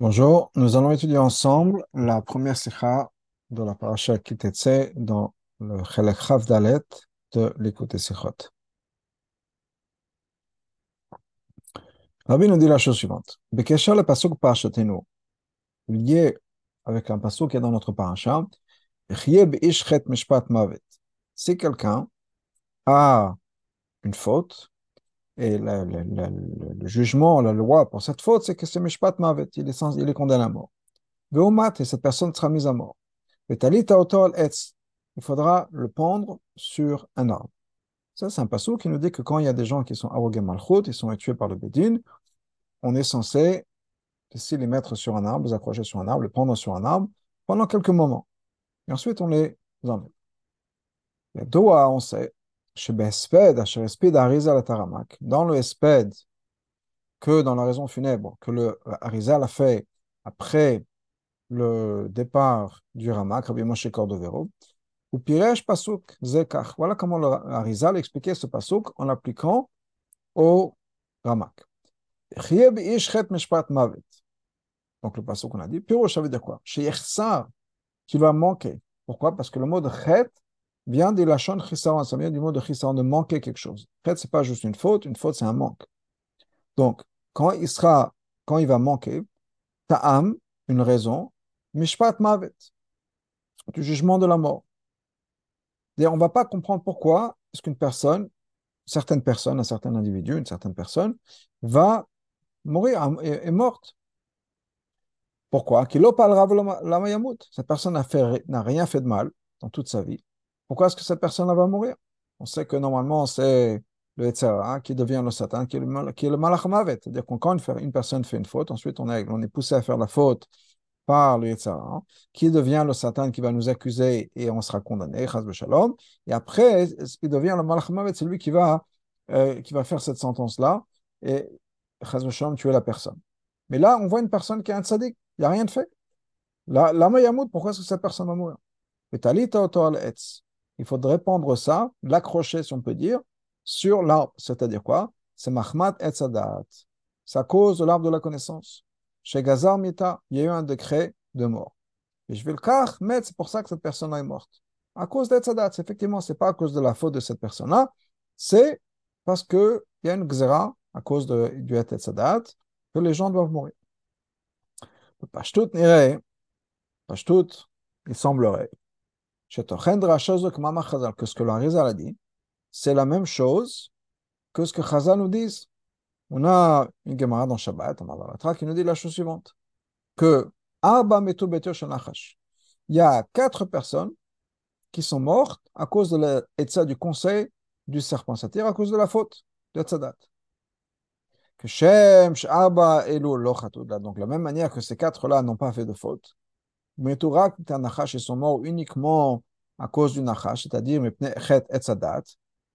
Bonjour, nous allons étudier ensemble la première sikha de la paracha Kitetse dans le Chelek Dalet de l'écoute Sikhot. Rabbi nous dit la chose suivante. Bekesha le pasuk parachatenu, lié avec un pasuk qui est dans notre paracha, si quelqu'un a une faute, et le, jugement, la loi pour cette faute, c'est que c'est Mishpat Mavet, il est, condamné à mort. Et cette personne sera mise à mort. Vetalita Etz, il faudra le pendre sur un arbre. Ça, c'est un passage qui nous dit que quand il y a des gens qui sont arrogés malchut, ils sont tués par le Bédine, on est censé les mettre sur un arbre, les accrocher sur un arbre, les pendre sur un arbre pendant quelques moments. Et ensuite, on les enlève. Les doigts, on sait, dans le esped, que dans la raison funèbre, que le Harizal a fait après le départ du Ramak, Rabbi Moshe Cordovero, ou Piresh Pasuk Zekach. Voilà comment le Harizal expliquait ce Pasuk en l'appliquant au Ramak. Donc le Pasuk qu'on a dit, Pirosh, ça veut dire quoi? Qui va manquer. Pourquoi? Parce que le mot de chet vient de la chisaron, ça vient du mot de chisaron, de manquer quelque chose. En fait, c'est pas juste une faute, une faute, c'est un manque. Donc, quand il sera, quand il va manquer, ta'am, une raison, mishpat mavet, du jugement de la mort. Et on ne va pas comprendre pourquoi est-ce qu'une personne, certaines personnes, un certain individu, une certaine personne, va mourir, est, morte. Pourquoi? Cette personne n'a rien fait de mal dans toute sa vie. Pourquoi est-ce que cette personne va mourir? On sait que normalement, c'est le Etzera qui devient le Satan, qui est le, qui Malach C'est-à-dire que quand une, personne fait une faute, ensuite on est, on est poussé à faire la faute par le Yetzara, qui devient le Satan qui va nous accuser et on sera condamné, Shalom. Et après, il devient le Malach c'est lui qui va, euh, qui va faire cette sentence-là et Shalom tuer la personne. Mais là, on voit une personne qui est un tzaddik, il n'y a rien de fait. Là, la pourquoi est-ce que cette personne va mourir? Il faudrait prendre ça, l'accrocher, si on peut dire, sur l'arbre. C'est-à-dire quoi? C'est Mahmat et Sadat. C'est à cause de l'arbre de la connaissance. Chez Gazar Mita, il y a eu un décret de mort. Et je vais le car, mais c'est pour ça que cette personne est morte. À cause d'Etzadat, effectivement, ce n'est pas à cause de la faute de cette personne-là, c'est parce qu'il y a une xéra, à cause de, du Etzadat, que les gens doivent mourir. Pashtout n'irait, Pashtout, il semblerait que ce que le a dit, c'est la même chose que ce que Chazal nous dit. On a une Gemara dans Shabbat, qui nous dit la chose suivante que il y a quatre personnes qui sont mortes à cause de l'état du conseil du serpent, c'est-à-dire à cause de la faute de Tzadat. Que Shem, Arba, Elo, Donc, de la même manière que ces quatre-là n'ont pas fait de faute, mais Nachash, ils sont morts uniquement à cause du Nachash, c'est-à-dire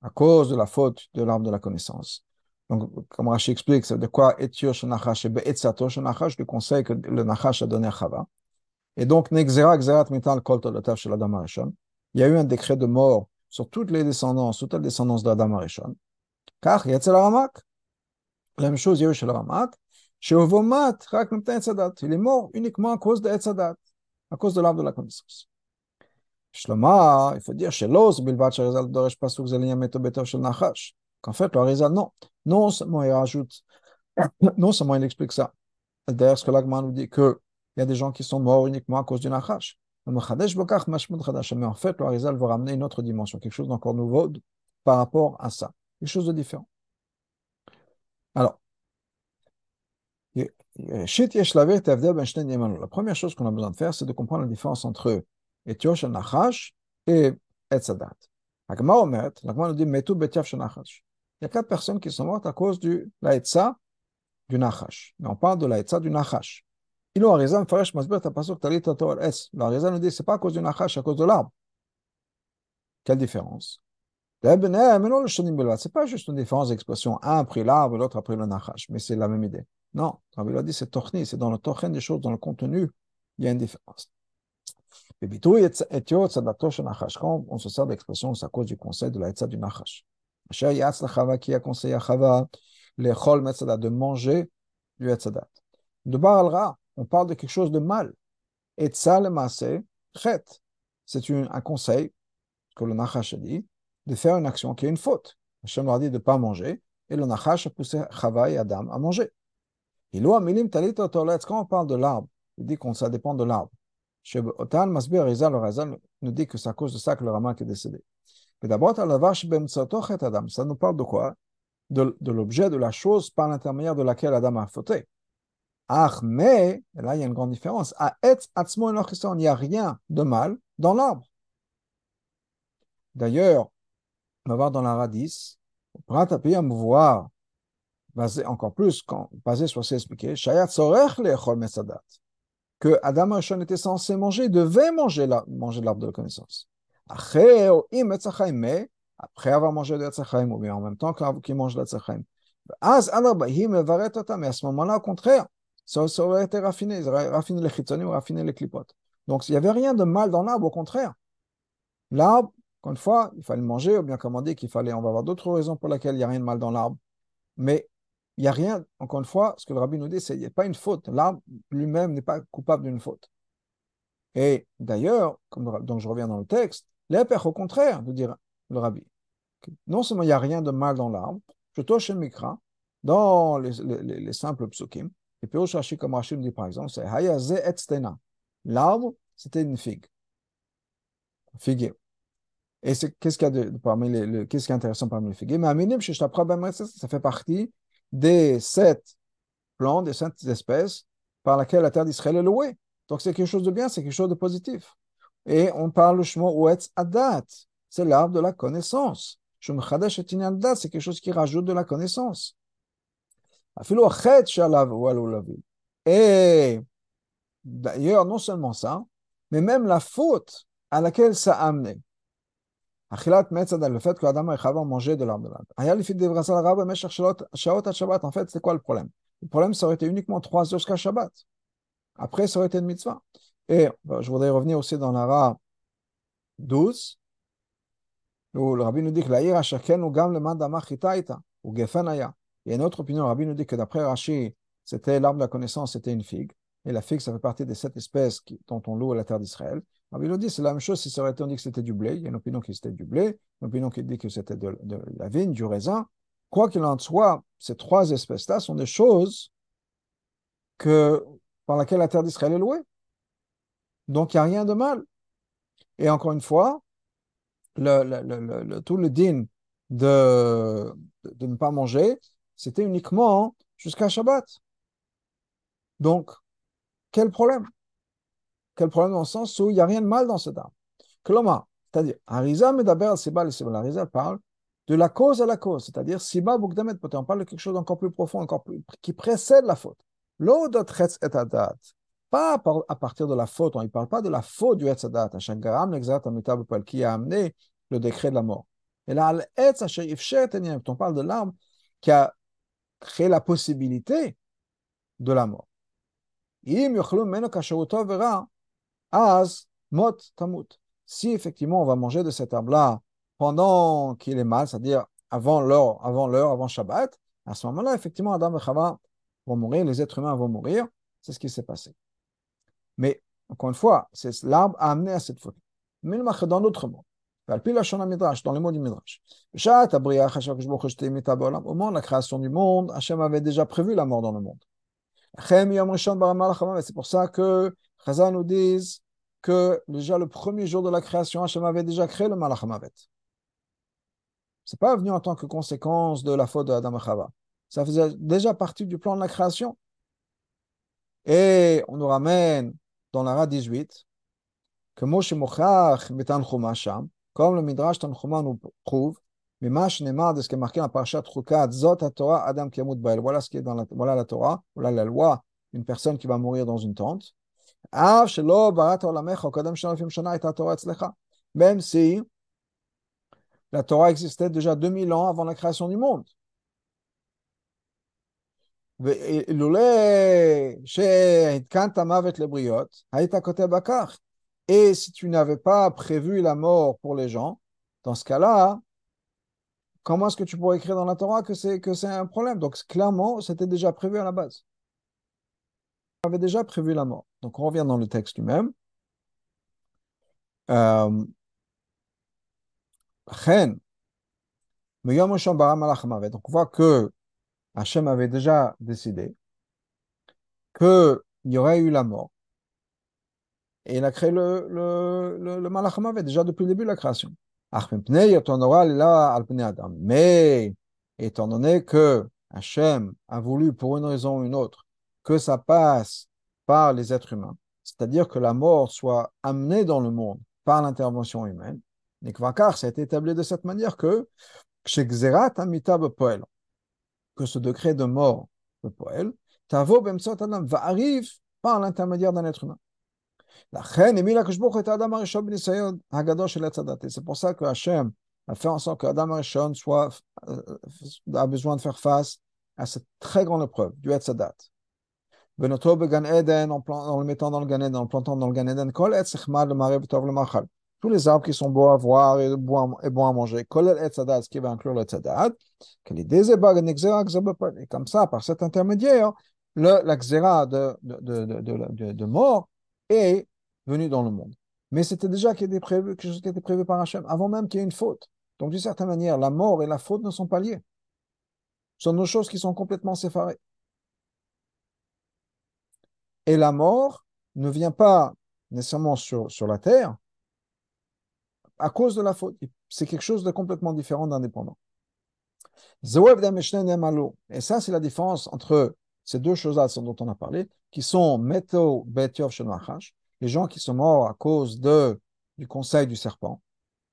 à cause de la faute de l'arme de la connaissance. Donc, comme Rashi explique, c'est de quoi Etio Nachash? Et Be'etzato Nachash, le conseil que le Nachash a donné à Chava. Et donc, Nexera, Xerat Mital Kol Tolotav chez l'Adam Arishon. Il y a eu un décret de mort sur toutes les descendances, toutes les descendances de l'Adam Arishon. Car, Yetzel Ramak. La même chose, il y a eu chez le Ramak. Ovomat, il est mort uniquement à cause de Etzadat à cause de l'arbre de la connaissance. Il faut dire chez l'os, Bilvat Doresh Pasuk Zeliyameto Betov Nachash. Qu'en fait, le Harizal, non. Non seulement il rajoute, non seulement il explique ça. D'ailleurs, ce que l'Agman nous dit qu'il y a des gens qui sont morts uniquement à cause du Nachash. Mais en fait, le Harizal va ramener une autre dimension, quelque chose d'encore nouveau par rapport à ça. Quelque chose de différent. Alors, la première chose qu'on a besoin de faire, c'est de comprendre la différence entre Etiosh Nachash et Etzadat. Nous dit Metu. Il y a quatre personnes qui sont mortes à cause du la Etza du Nachash. Mais on parle de la Etza du Nachash. Il a raison, Faresh Masber, ta pasuk Talit Torah Es. La raison nous dit c'est pas à cause du Nachash, c'est à cause de l'arbre. Quelle différence? C'est pas juste une différence d'expression. Un a pris l'arbre, l'autre a pris le nachash, mais c'est la même idée. Non, Rabbi l'a dit, c'est tochni, c'est dans le tochen des choses, dans le contenu, il y a une différence. On se sert d'expression, c'est à cause du conseil de la etza du nachash. Qui a conseillé à Chava de manger du etzadat. De bar on parle de quelque chose de mal. Et ça, le massé, c'est un conseil que le Nachash a dit de faire une action qui est une faute. Hachem leur dit de ne pas manger, et le Nachash a poussé Chava et Adam à manger. Quand on parle de l'arbre, il dit que ça dépend de l'arbre. Otan Masbir Rizal, le nous dit que c'est à cause de ça que le Ramak est décédé. Mais d'abord, Adam, ça nous parle de quoi? De, l'objet, de la chose par l'intermédiaire de laquelle Adam a fauté. Ah, mais, là il y a une grande différence, à il n'y a rien de mal dans l'arbre. D'ailleurs, on va voir dans la radis, Prat à voir, basé encore plus, quand, basé sur ce expliqué, Shayat Sorech Lechol que Adam Arishon était censé manger, devait manger, la, manger l'arbre de la connaissance. Après avoir mangé de l'Etzachaim, ou bien en même temps qu'il mange de l'Etzachaim, mais à ce moment-là, au contraire, ça, aurait été raffiné, ils auraient raffiné les chitzonim, raffiné les clipotes. Donc, il n'y avait rien de mal dans l'arbre, au contraire. L'arbre, encore une fois, il fallait manger, ou bien comme on dit qu'il fallait, on va avoir d'autres raisons pour lesquelles il n'y a rien de mal dans l'arbre. Mais il n'y a rien, encore une fois, ce que le rabbi nous dit, c'est qu'il n'y a pas une faute. L'arbre lui-même n'est pas coupable d'une faute. Et d'ailleurs, donc je reviens dans le texte, l'épère au contraire, de dire le rabbi. Non seulement il n'y a rien de mal dans l'arbre, je touche le mikra, dans les, les, simples psukim, et puis Rashi, comme Rashi dit par exemple, c'est Hayaze et stena. L'arbre, c'était une figue. Figuier. Et qu'est-ce qu'il y a de, parmi les, qu'est-ce qui est intéressant parmi les figuiers? Mais Aminim, ça fait partie des sept plantes, des sept espèces par laquelle la terre d'Israël est louée. Donc c'est quelque chose de bien, c'est quelque chose de positif. Et on parle le Shmo Ouetz Adat, c'est l'arbre de la connaissance. C'est quelque chose qui rajoute de la connaissance. Et d'ailleurs, non seulement ça, mais même la faute à laquelle ça a amené. Le fait que Adam et Chava ont mangé de l'arbre de l'arbre. En fait, c'est quoi le problème? Le problème, ça aurait été uniquement trois heures jusqu'à Shabbat. Après, ça aurait été une mitzvah. Et je voudrais revenir aussi dans l'ara 12, où le rabbi nous dit que l'Aïr Ashaken ou Gam le Mandama Chitaita, ou Gefenaya. Il y a une autre opinion, le rabbi nous dit que d'après Rashi, c'était l'arbre de la connaissance, c'était une figue. Et la figue, ça fait partie des sept espèces dont on loue la terre d'Israël. Il dit, c'est la même chose si ça aurait été dit que c'était du blé. Il y a une opinion qui c'était du blé, une opinion qui dit que c'était de, la vigne, du raisin. Quoi qu'il en soit, ces trois espèces-là sont des choses que, par lesquelles la terre d'Israël est louée. Donc, il n'y a rien de mal. Et encore une fois, le, tout le din de, de ne pas manger, c'était uniquement jusqu'à Shabbat. Donc, quel problème? Quel problème dans le sens où il n'y a rien de mal dans cet arbre. Kloma, c'est-à-dire, Arisa Medaber Siba, Arisa parle de la cause à la cause, c'est-à-dire Siba Bukdamet on parle de quelque chose d'encore plus profond, encore plus, qui précède la faute. L'odotretz et adat, pas à partir de la faute, on ne parle pas de la faute du etzadat, à chaque garam, l'exact qui a amené le décret de la mort. Et là, on parle de l'arbre qui a créé la possibilité de la mort. Az mot tamut. Si effectivement on va manger de cet arbre-là pendant qu'il est mal, c'est-à-dire avant l'heure, avant l'heure, avant Shabbat, à ce moment-là, effectivement, Adam et Chava vont mourir, les êtres humains vont mourir. C'est ce qui s'est passé. Mais, encore une fois, c'est l'arbre a amené à cette faute. Mais dans d'autres mots, dans les mots du Midrash. Au moment de la création du monde, Hachem avait déjà prévu la mort dans le monde. C'est pour ça que Chazal nous disent que déjà le premier jour de la création, Hachem avait déjà créé le Malach Hamavet. Ce n'est pas venu en tant que conséquence de la faute de Adam Chava. Ça faisait déjà partie du plan de la création. Et on nous ramène dans la Ra 18 que Moshe Mochach Metanchuma Sham, comme le Midrash Tanchuma nous prouve, mais Mash Nemar de ce qui est marqué dans Parashat Chukat, Zot Torah Adam Kiamut Bael. Voilà ce qui est dans la, voilà la Torah, voilà la loi, une personne qui va mourir dans une tente. Même si la Torah existait déjà 2000 ans avant la création du monde. Et si tu n'avais pas prévu la mort pour les gens, dans ce cas-là, comment est-ce que tu pourrais écrire dans la Torah que c'est un problème? Donc clairement, c'était déjà prévu à la base. Avait déjà prévu la mort. Donc on revient dans le texte lui-même. Euh, donc on voit que Hachem avait déjà décidé qu'il y aurait eu la mort. Et il a créé le, le, le, déjà depuis le début de la création. Mais étant donné que Hachem a voulu, pour une raison ou une autre, que ça passe par les êtres humains, c'est-à-dire que la mort soit amenée dans le monde par l'intervention humaine, ça a été établi de cette manière que que ce degré de mort de Poël, va arriver par l'intermédiaire d'un être humain. C'est pour ça que Hachem a fait en sorte qu'Adam Arishon soit, euh, a besoin de faire face à cette très grande épreuve du Etzadat. En, le mettant dans le Gan en le plantant dans le Gan tous les arbres qui sont beaux à voir et bons, et bons à manger, ce qui va inclure le Tzadat, et comme ça, par cet intermédiaire, le, la xéra de, de, de, de, mort est venu dans le monde. Mais c'était déjà quelque chose qui était prévu par Hachem, avant même qu'il y ait une faute. Donc, d'une certaine manière, la mort et la faute ne sont pas liées. Ce sont deux choses qui sont complètement séparées. Et la mort ne vient pas nécessairement sur, la terre à cause de la faute. C'est quelque chose de complètement différent, d'indépendant. Et ça, c'est la différence entre ces deux choses-là dont on a parlé, qui sont Meto Betov les gens qui sont morts à cause de, du conseil du serpent.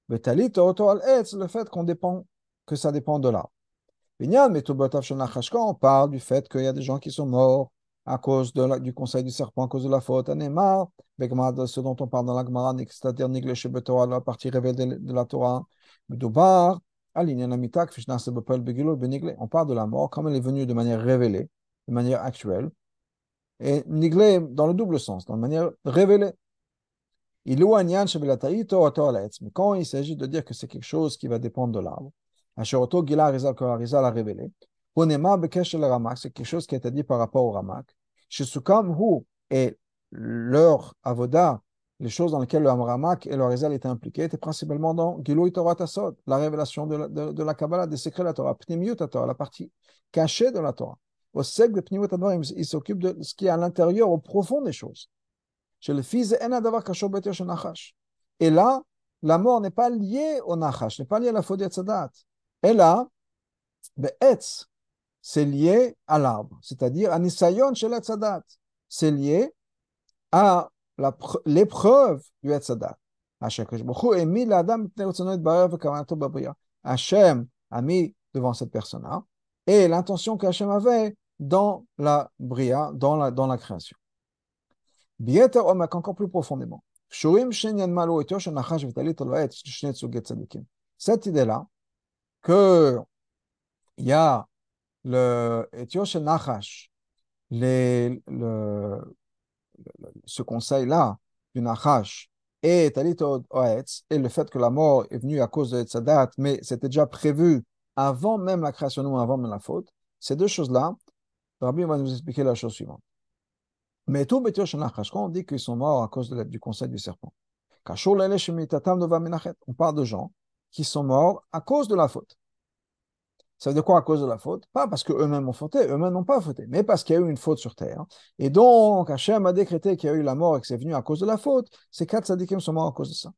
le fait qu'on dépend, que ça dépend de là. Quand on parle du fait qu'il y a des gens qui sont morts à cause de du conseil du serpent, à cause de la faute, de ce dont on parle dans la Gemara, c'est-à-dire la partie révélée de la Torah, on parle de la mort comme elle est venue de manière révélée, de manière actuelle, et niglé dans le double sens, dans la manière révélée. Mais quand il s'agit de dire que c'est quelque chose qui va dépendre de l'arbre, l'a révélé, c'est quelque chose qui été dit par rapport au Ramak. et leur avoda, les choses dans lesquelles le Ramak et le Harizal étaient impliqués, étaient principalement dans Torah Tasod, la révélation de la, Kabbalah, des secrets de la Torah, Torah, la partie cachée de la Torah au sec de il s'occupe de ce qui est à l'intérieur, au profond des choses. Chez le fils Et là, la mort n'est pas liée au nachash, n'est pas liée à la faute de Et là, c'est lié à l'arbre, c'est-à-dire à nisayon chez tzadat. C'est lié à l'épreuve du etzadat. Hachem a mis devant cette personne-là et l'intention qu'Hachem avait dans la bria, dans la, dans la création. encore plus profondément. Cette idée-là, que il y a le Etiosh Nachash, les, le, ce conseil-là du Nachash et Talit et le fait que la mort est venue à cause de Tzadat, mais c'était déjà prévu avant même la création ou avant même la faute, ces deux choses-là Rabbi va nous expliquer la chose suivante. Mais tout quand on dit qu'ils sont morts à cause du conseil du serpent, on parle de gens qui sont morts à cause de la faute. Ça veut dire quoi à cause de la faute? Pas parce qu'eux-mêmes ont fauté, eux-mêmes n'ont pas fauté, mais parce qu'il y a eu une faute sur terre. Et donc, Hachem a décrété qu'il y a eu la mort et que c'est venu à cause de la faute. Ces quatre tzadikim sont morts à cause de ça.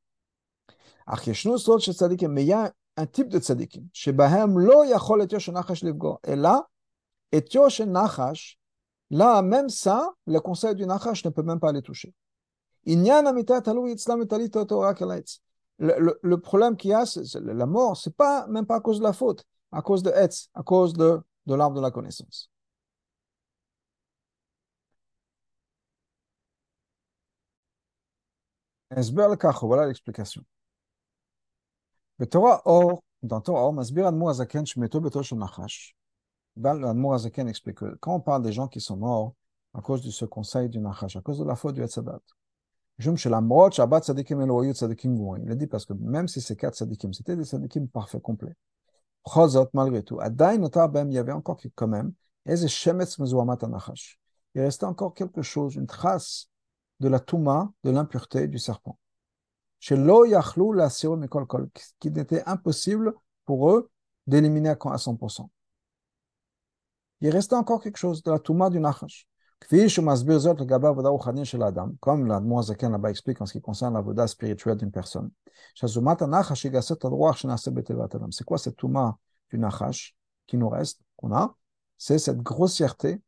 Mais il y a un type de tzadikim. Et là, et Nachash, là, même ça, le conseil du Nachash ne peut même pas les toucher. Le problème qu'il y a, c'est la mort, c'est pas même pas à cause de la faute, à cause de Etz, à cause de, de l'arbre de la connaissance. Voilà l'explication. Torah Or, dans Torah Or, Masbir Admoazaken, Shmeto Betoshon Nachash. Ben Admoazaken explique que quand on parle des gens qui sont morts à cause de ce conseil du Nachash, à cause de la faute du Hatzadat, il a dit parce que même si ces quatre sadikim, c'était des sadikim parfaits, complets, malgré tout, il y avait encore quand même, il restait encore quelque chose, une trace de la touma, de l'impureté du serpent. Chez lo yachlou la kol qui n'était impossible pour eux d'éliminer à 100%. Il restait encore quelque chose de la touma du nachash. Comme la Zaken là-bas explique en ce qui concerne la voda spirituelle d'une personne. C'est quoi cette touma du nachash qui nous reste, qu'on a? C'est cette grossièreté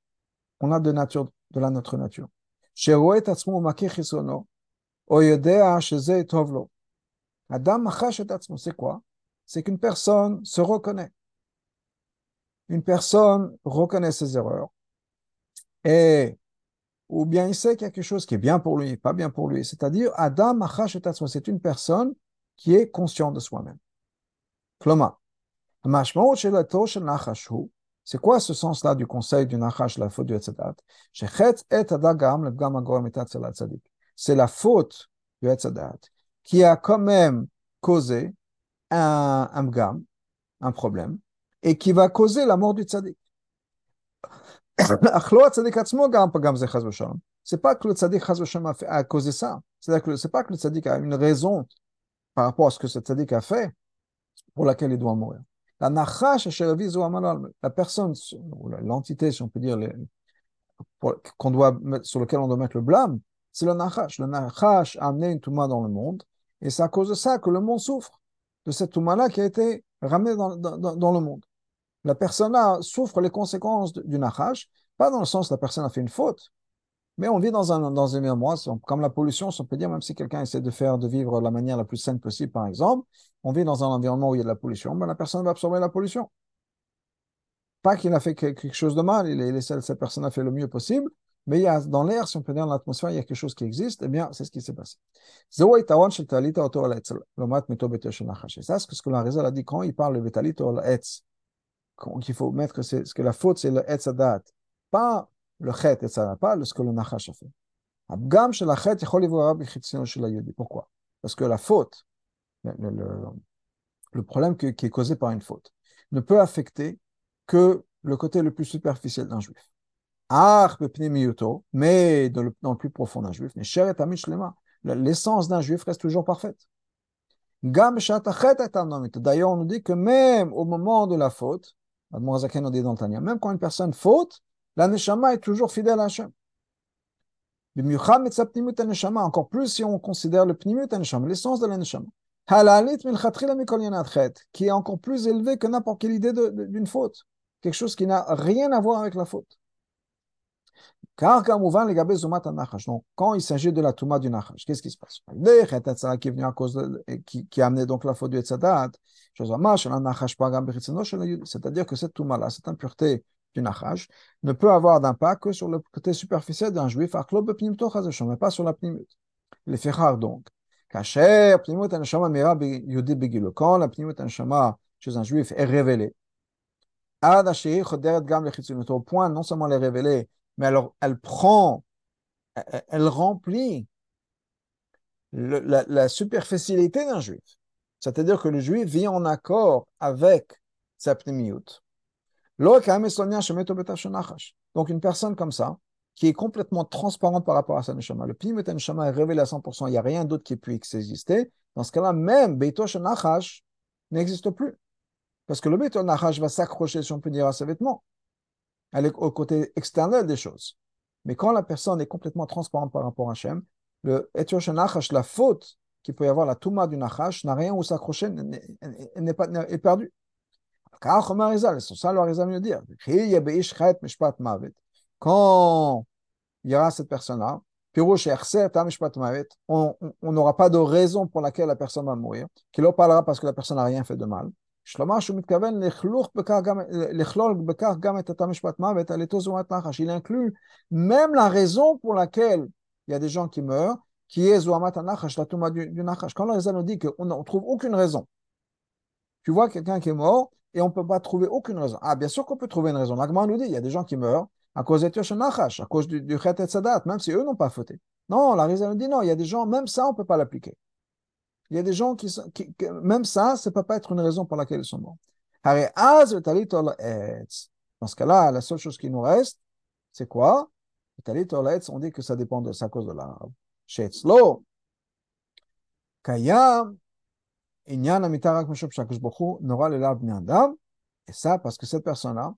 qu'on a de, nature, de la notre nature. C'est quoi? C'est qu'une personne se reconnaît. Une personne reconnaît ses erreurs et ou bien il sait quelque chose qui est bien pour lui, pas bien pour lui. C'est-à-dire, Adam c'est une personne qui est consciente de soi-même. c'est quoi ce sens-là du conseil du Nachash, la faute du Etzadat C'est la faute du Etzadat qui a quand même causé un, un problème, et qui va causer la mort du Tzadik. C'est pas que le tzaddik a causé ça. C'est-à-dire que c'est pas que le tzaddik a une raison par rapport à ce que ce tzaddik a fait pour laquelle il doit mourir. La nachash la personne, l'entité, si on peut dire, qu'on doit sur lequel on doit mettre le blâme, c'est le nachash. Le nachash a amené une touma dans le monde, et c'est à cause de ça que le monde souffre, de cette touma-là qui a été ramenée dans le monde la personne-là souffre les conséquences du nachash, pas dans le sens la personne a fait une faute, mais on vit dans un, dans comme la pollution, on peut dire, même si quelqu'un essaie de faire, de vivre la manière la plus saine possible, par exemple, on vit dans un environnement où il y a de la pollution, mais la personne va absorber la pollution. Pas qu'il a fait quelque chose de mal, il cette personne a fait le mieux possible, mais il y a, dans l'air, si on peut dire, dans l'atmosphère, il y a quelque chose qui existe, eh bien, c'est ce qui s'est passé. C'est ce que la a dit quand il parle de Vitalit qu'il faut mettre, que la faute, c'est le etzadat, pas le chet etzadat, pas ce que le nachash a fait. Pourquoi? Parce que la faute, le, problème qui est causé par une faute, ne peut affecter que le côté le plus superficiel d'un juif. Mais dans le, dans le plus profond d'un juif, l'essence d'un juif reste toujours parfaite. D'ailleurs, on nous dit que même au moment de la faute, même quand une personne faute, la neshama est toujours fidèle à Hachem. Encore plus si on considère le pnimut l'essence de la neshama. Qui est encore plus élevé que n'importe quelle idée d'une faute. Quelque chose qui n'a rien à voir avec la faute. Car, donc, quand il s'agit de la Touma du Nachash, qu'est-ce qui se passe? Qui est venu à cause de, qui, qui a amené donc la faute du Etzadat, c'est-à-dire que cette Touma-là, cette impureté du Nachash, ne peut avoir d'impact que sur le côté superficiel d'un juif, mais pas sur la Pnimut. Les Fechar donc. Kacher, Pnimut Anashama Mira Yudi Begilo. Quand la Pnimut Anashama chez un juif est révélée, au point non seulement les révéler, mais alors elle prend, elle, remplit la, superficialité d'un juif. C'est-à-dire que le juif vit en accord avec sa pneumiut. Donc une personne comme ça, qui est complètement transparente par rapport à sa neshama, le pneumiut neshama est révélé à 100%, il n'y a rien d'autre qui puisse exister. Dans ce cas-là, même Beito n'existe plus. Parce que le Beito Nachash va s'accrocher, si on peut dire, à ses vêtements elle est au côté externe des choses. Mais quand la personne est complètement transparente par rapport à Hachem, le Nachash, la faute qu'il peut y avoir, la Touma du Nachash, n'a rien où s'accrocher, n'est pas est perdu. Car c'est ça le Harizal mieux dire. Quand il y aura cette personne-là, on n'aura pas de raison pour laquelle la personne va mourir, qu'il en parlera parce que la personne n'a rien fait de mal. Il inclut même la raison pour laquelle il y a des gens qui meurent, qui est Anachash, la Touma du, Nachash. Quand le nous dit qu'on ne trouve aucune raison, tu vois quelqu'un qui est mort et on ne peut pas trouver aucune raison. Ah, bien sûr qu'on peut trouver une raison. L'Agma nous dit il y a des gens qui meurent à cause de Nachash, à cause du, du Chet et Sadat, même si eux n'ont pas fauté. Non, la raison nous dit non, il y a des gens, même ça, on ne peut pas l'appliquer. Il y a des gens qui, sont, même ça, ça ne peut pas être une raison pour laquelle ils sont morts. Dans ce cas-là, la seule chose qui nous reste, c'est quoi? On dit que ça dépend de sa cause de l'arabe. Chez Etzlo, Kayam, Inyan Amitarak Meshop Shakush Bochu, Nora. Et ça, parce que cette personne-là,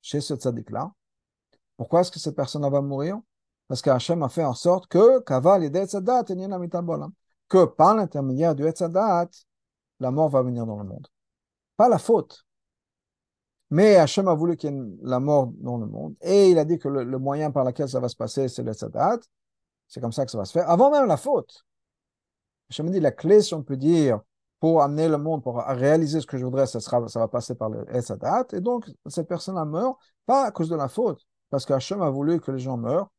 chez ce tzaddik-là, pourquoi est-ce que cette personne-là va mourir? Parce qu'Hachem a fait en sorte que, Kaval et Tzadat, que par l'intermédiaire du Etzadat, la mort va venir dans le monde. Pas la faute. Mais Hachem a voulu qu'il y ait la mort dans le monde. Et il a dit que le, moyen par lequel ça va se passer, c'est le. C'est comme ça que ça va se faire. Avant même la faute. Hachem dit la clé, si on peut dire, pour amener le monde, pour réaliser ce que je voudrais, ça, sera, ça va passer par le. Et donc, cette personne-là meurt, pas à cause de la faute, parce qu'Hachem a voulu que les gens meurent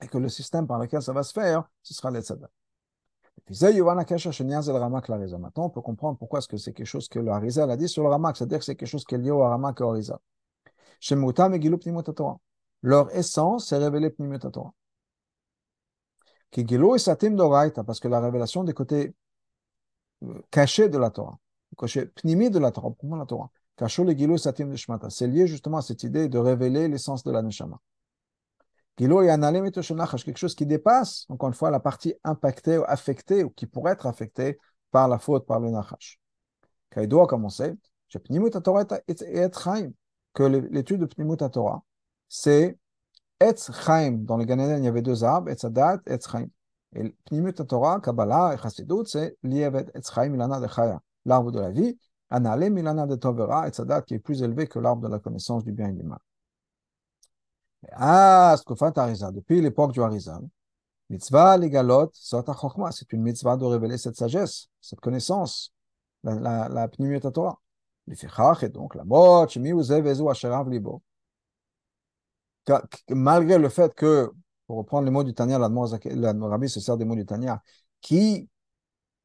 et que le système par lequel ça va se faire, ce sera l'Etzadat. Maintenant, on peut comprendre pourquoi est-ce que c'est quelque chose que le Harizal a dit sur le Ramak, c'est-à-dire que c'est quelque chose qui est lié au Ramak et au Harizal. Leur essence, c'est révélé Pnimut Torah. Parce que la révélation des côtés euh, cachés de la Torah, cachés pnimi de la Torah, pour la Torah, c'est lié justement à cette idée de révéler l'essence de la Neshama quelque chose qui dépasse, encore une fois, la partie impactée ou affectée, ou qui pourrait être affectée par la faute, par le Nachash. Kaidoa, comme on sait, que l'étude de Pnimut Torah, c'est Etz Chaim. Dans le Gan il y avait deux arbres, Etz Adat, Etz Chaim. Et Pnimut Torah, Kabbalah et Chassidut, c'est lié Etz Chaim, Milana de Chaya, l'arbre de la vie, Anale, Milana de qui est plus élevé que l'arbre de la connaissance du bien et du mal. Ah, depuis l'époque du Harizal, mitzvah legalot, c'est une mitzvah de révéler cette sagesse, cette connaissance, la, la, la Torah. Et donc, la mot, malgré le fait que, pour reprendre les mots du Tanya, la Rabbi se sert des mots du Tanya, qui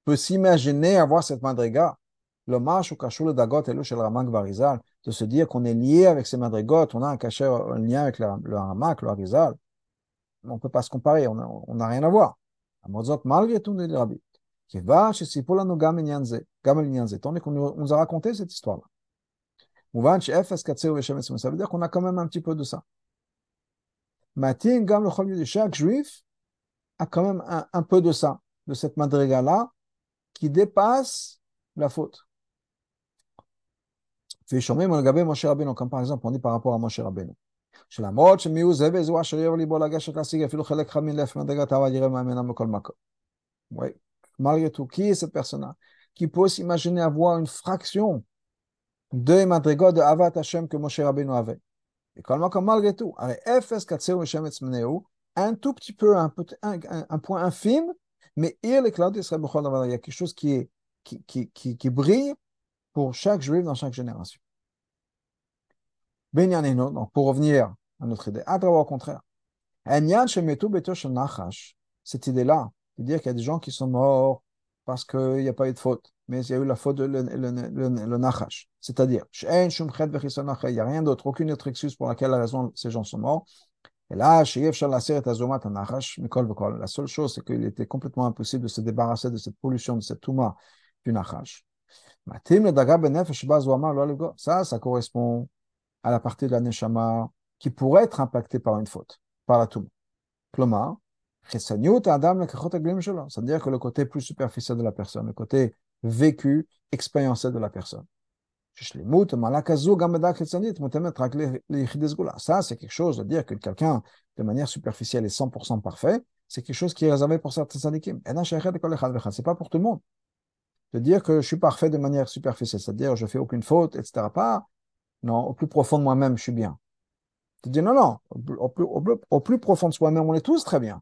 peut s'imaginer avoir cette madriga, le marche dagot et le ramak varizal, de se dire qu'on est lié avec ces madrigotes, on a un cachet, lien avec le, le Ramak, le Harizal. On ne peut pas se comparer, on n'a rien à voir. Gamel Tandis qu'on nous a raconté cette histoire-là. Ça veut dire qu'on a quand même un petit peu de ça. Chaque juif a quand même un, un peu de ça, de cette madriga-là, qui dépasse la faute comme par exemple on dit par rapport à Moshe Rabbeinu. Malgré tout, qui est cette personne-là? Qui peut s'imaginer avoir une fraction de madrigot de Avat Hashem que Moshe Rabbeinu avait? Malgré tout, un tout petit peu, un, point infime, mais il y a quelque chose qui brille pour chaque juif dans chaque génération. Donc, pour revenir à notre idée, au contraire, cette idée-là, de dire qu'il y a des gens qui sont morts parce qu'il n'y a pas eu de faute, mais il y a eu la faute de le, le, le, nachash. C'est-à-dire, il n'y a rien d'autre, aucune autre excuse pour laquelle la raison ces gens sont morts. Et là, la seule chose, c'est qu'il était complètement impossible de se débarrasser de cette pollution, de cette touma du nachash. Ça, ça correspond à la partie de la neshama qui pourrait être impactée par une faute, par la touma. c'est-à-dire que le côté plus superficiel de la personne, le côté vécu, expériencé de la personne. Ça, c'est quelque chose de dire que quelqu'un, de manière superficielle, est 100% parfait, c'est quelque chose qui est réservé pour certains sadikim. C'est pas pour tout le monde de dire que je suis parfait de manière superficielle, c'est-à-dire je fais aucune faute, etc. Pas, non, au plus profond de moi-même, je suis bien. De dire non, non, au plus, au plus, profond de soi-même, on est tous très bien.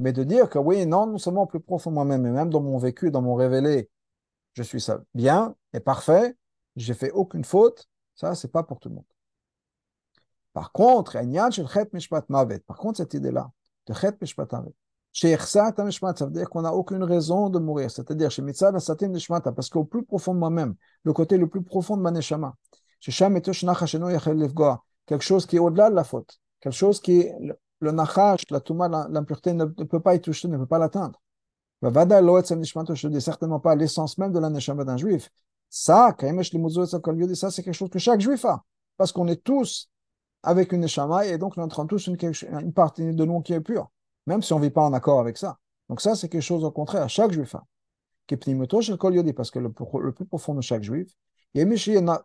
Mais de dire que oui, non, non seulement au plus profond de moi-même, mais même dans mon vécu, dans mon révélé, je suis ça bien et parfait, j'ai fait aucune faute, ça, c'est pas pour tout le monde. Par contre, par contre, cette idée-là, de chet mishpat ça veut dire qu'on n'a aucune raison de mourir. C'est-à-dire, chez Mitzad parce qu'au plus profond de moi-même, le côté le plus profond de ma neshama, quelque chose qui est au-delà de la faute, quelque chose qui est le nachash, la touma, l'impureté ne, peut pas y toucher, ne peut pas l'atteindre. Je ne dis certainement pas l'essence même de la neshama d'un juif. Ça, ça c'est quelque chose que chaque juif a, parce qu'on est tous avec une neshama et donc nous entrons tous une partie de nous qui est pure, même si on ne vit pas en accord avec ça. Donc ça, c'est quelque chose au contraire, chaque juif est parce que le, plus profond de chaque juif, a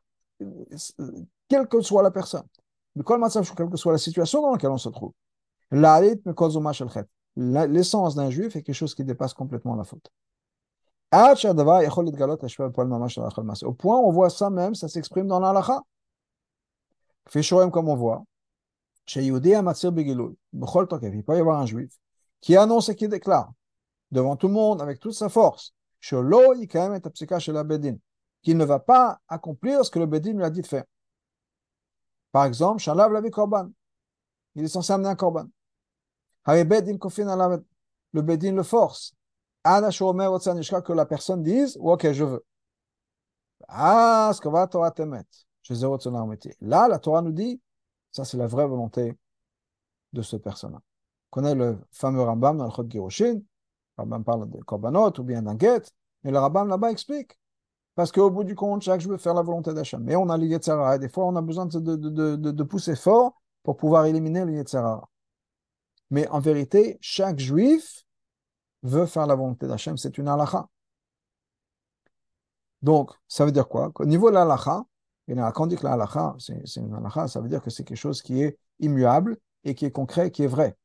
quelle que soit la personne, quelle que soit la situation dans laquelle on se trouve. L'essence d'un juif est quelque chose qui dépasse complètement la faute. Au point on voit ça même, ça s'exprime dans l'alacha. comme on voit. Peut y avoir un juif qui annonce et qui déclare devant tout le monde avec toute sa force qu'il ne va pas accomplir ce que le Bedin lui a dit de faire. Par exemple. Il est censé amener un korban. Le Bedin le force que la personne dise, ok, je veux. Là, la Torah nous dit, ça c'est la vraie volonté de ce personnage. On connaît le fameux Rambam dans le Chod Giroshin, le Rambam parle de Korbanot ou bien d'un get, mais le Rambam là-bas explique. Parce qu'au bout du compte, chaque jour, faire la volonté d'Hachem. Mais on a le Yetzara, et des fois, on a besoin de, de, de, pousser fort pour pouvoir éliminer le. Mais en vérité, chaque juif veut faire la volonté d'Hachem, c'est une halakha. Donc, ça veut dire quoi? Au niveau de l'halakha, quand on dit que la halakha, c'est une halakha, ça veut dire que c'est quelque chose qui est immuable et qui est concret, qui est vrai.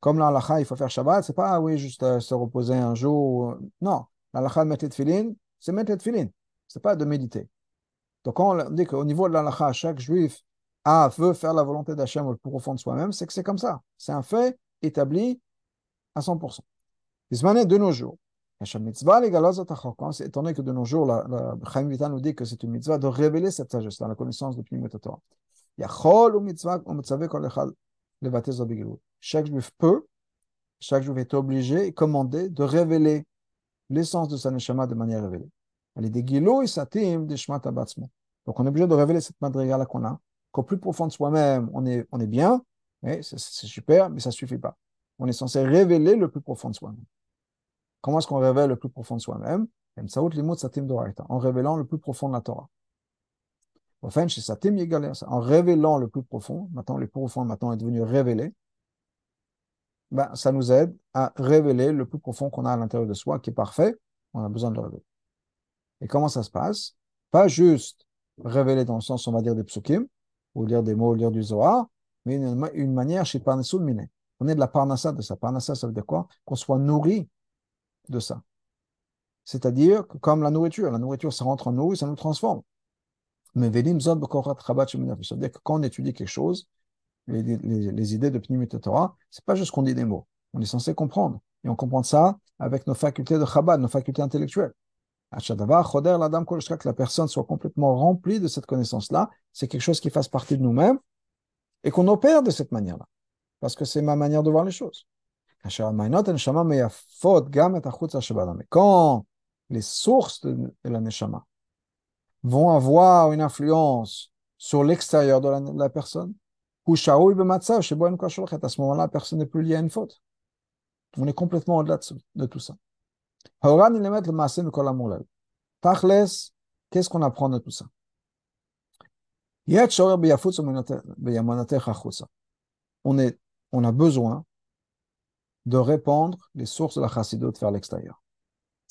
Comme la halakha, il faut faire Shabbat, c'est pas, ah oui, juste euh, se reposer un jour. Non, la halakha de mettre les tefilin, c'est mettre les tefilin. C'est pas de méditer. Donc, quand on dit qu'au niveau de la halakha, chaque juif a, veut faire la volonté d'Hachem au plus profond de soi-même, c'est que c'est comme ça. C'est un fait établi à 100%. De nos jours, étant donné que de nos jours, la, Chaim Vital nous dit que c'est une mitzvah de révéler cette sagesse, dans la connaissance de Pnimut Torah. Chaque juif peut, chaque juif est obligé et commandé de révéler l'essence de sa neshama de manière révélée. Donc on est obligé de révéler cette madriga là qu'on a, qu'au plus profond de soi-même, on est, on est bien, c'est super, mais ça ne suffit pas. On est censé révéler le plus profond de soi-même. Comment est-ce qu'on révèle le plus profond de soi-même? En révélant le plus profond de la Torah. En révélant le plus profond, maintenant le plus profond maintenant est devenu révélé, ben, ça nous aide à révéler le plus profond qu'on a à l'intérieur de soi, qui est parfait, on a besoin de le révéler. Et comment ça se passe? Pas juste révéler dans le sens, on va dire, des psukim, ou lire des mots, ou lire du Zohar, mais une, manière chez Parnasul Miné. On est de la parnassa de ça. Parnassa, ça veut dire quoi? Qu'on soit nourri de ça. C'est-à-dire que comme la nourriture, la nourriture, ça rentre en nous et ça nous transforme. Mais Velim Zod c'est-à-dire que quand on étudie quelque chose, les, les, idées de Pnimit Torah, c'est pas juste qu'on dit des mots. On est censé comprendre. Et on comprend ça avec nos facultés de Chabad, nos facultés intellectuelles. Que la personne soit complètement remplie de cette connaissance-là, c'est quelque chose qui fasse partie de nous-mêmes et qu'on opère de cette manière-là parce que c'est ma manière de voir les choses. Quand les sources de, la neshama vont avoir une influence sur l'extérieur de la, personne, à ce moment-là, la personne n'est plus liée à une faute. On est complètement au-delà de, tout ça. Qu'est-ce qu'on apprend de tout ça on a besoin de répandre les sources de la chassidut vers l'extérieur.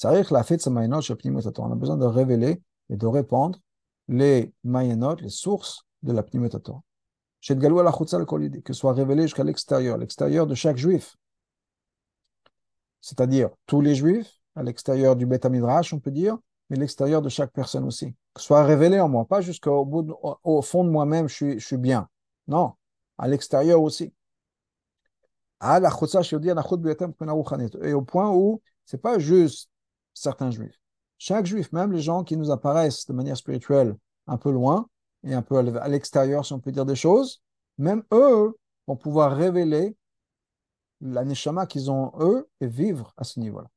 On a besoin de révéler et de répandre les mayanot, les sources de la pneumotator. Que soit révélé jusqu'à l'extérieur, l'extérieur de chaque juif. C'est-à-dire tous les juifs, à l'extérieur du Beth Midrash, on peut dire, mais l'extérieur de chaque personne aussi. Que soit révélé en moi, pas jusqu'au fond de moi-même, je suis bien. Non, à l'extérieur aussi. Et au point où c'est pas juste certains juifs. Chaque juif, même les gens qui nous apparaissent de manière spirituelle un peu loin et un peu à l'extérieur, si on peut dire des choses, même eux vont pouvoir révéler la neshama qu'ils ont eux et vivre à ce niveau-là.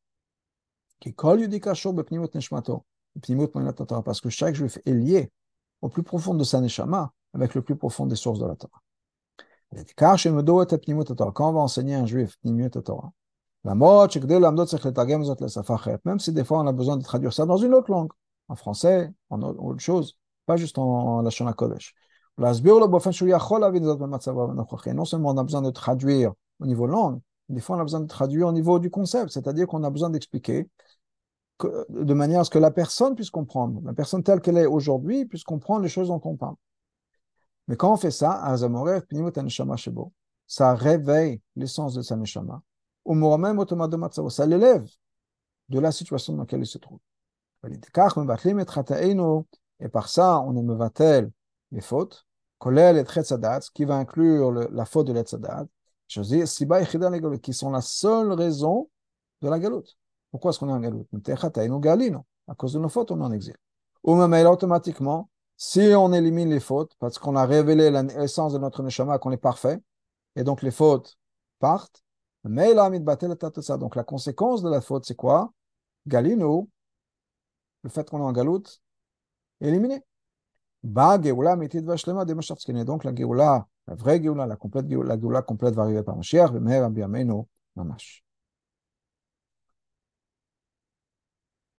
Parce que chaque juif est lié au plus profond de sa neshama avec le plus profond des sources de la Torah. Quand on va enseigner un juif Torah, même si des fois on a besoin de traduire ça dans une autre langue, en français, en autre chose, pas juste en Lashon Kodesh. Non seulement on a besoin de traduire au niveau langue, des fois on a besoin de traduire au niveau du concept, c'est-à-dire qu'on a besoin d'expliquer de manière à ce que la personne puisse comprendre, la personne telle qu'elle est aujourd'hui puisse comprendre les choses dont on parle. Mais quand on fait ça, ça réveille l'essence de sa neshama. Ça l'élève de la situation dans laquelle il se trouve. Et par ça, on me va-t-elle les fautes, qui va inclure la faute de l'etzadat, qui sont la seule raison de la galoute. Pourquoi est-ce qu'on est en galoute À cause de nos fautes, on est en exil. Ou même automatiquement, si on élimine les fautes, parce qu'on a révélé l'essence de notre neshama, qu'on est parfait, et donc les fautes partent, donc la conséquence de la faute, c'est quoi? Galino, le fait qu'on est en galoute, éliminé. Donc la Géoula, la vraie Géoula, la complète la Géoula complète va arriver par Mashiach, mais Mamash.